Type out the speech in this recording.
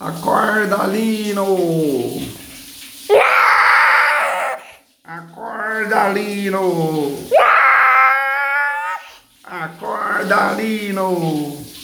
Acorda, Lino! Acorda, Lino! Acorda, Lino!